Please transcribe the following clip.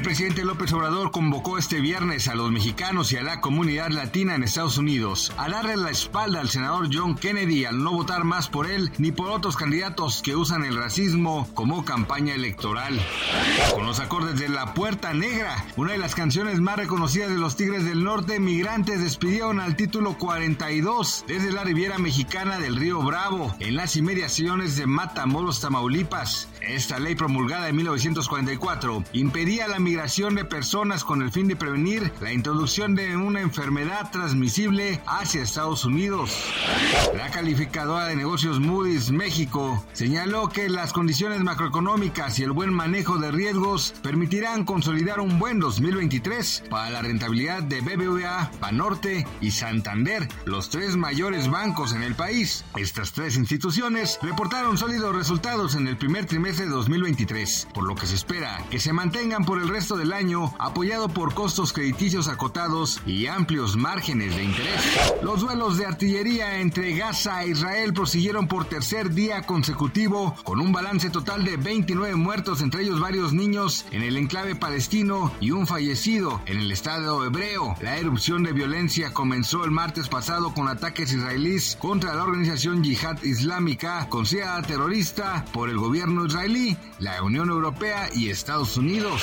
El presidente López Obrador convocó este viernes a los mexicanos y a la comunidad latina en Estados Unidos a darle la espalda al senador John Kennedy al no votar más por él ni por otros candidatos que usan el racismo como campaña electoral. Con los acordes de La Puerta Negra, una de las canciones más reconocidas de los Tigres del Norte, migrantes despidieron al título 42 desde la Riviera Mexicana del Río Bravo, en las inmediaciones de Matamoros, Tamaulipas. Esta ley promulgada en 1944 impedía la migración de personas con el fin de prevenir la introducción de una enfermedad transmisible hacia Estados Unidos. La calificadora de negocios Moody's México señaló que las condiciones macroeconómicas y el buen manejo de riesgos permitirán consolidar un buen 2023 para la rentabilidad de BBVA, Banorte y Santander, los tres mayores bancos en el país. Estas tres instituciones reportaron sólidos resultados en el primer trimestre de 2023, por lo que se espera que se mantengan por el resto del año apoyado por costos crediticios acotados y amplios márgenes de interés. Los duelos de artillería entre Gaza e Israel prosiguieron por tercer día consecutivo con un balance total de 29 muertos, entre ellos varios niños en el enclave palestino y un fallecido en el estado hebreo. La erupción de violencia comenzó el martes pasado con ataques israelíes contra la organización Yihad Islámica, considerada terrorista por el gobierno israelí, la Unión Europea y Estados Unidos.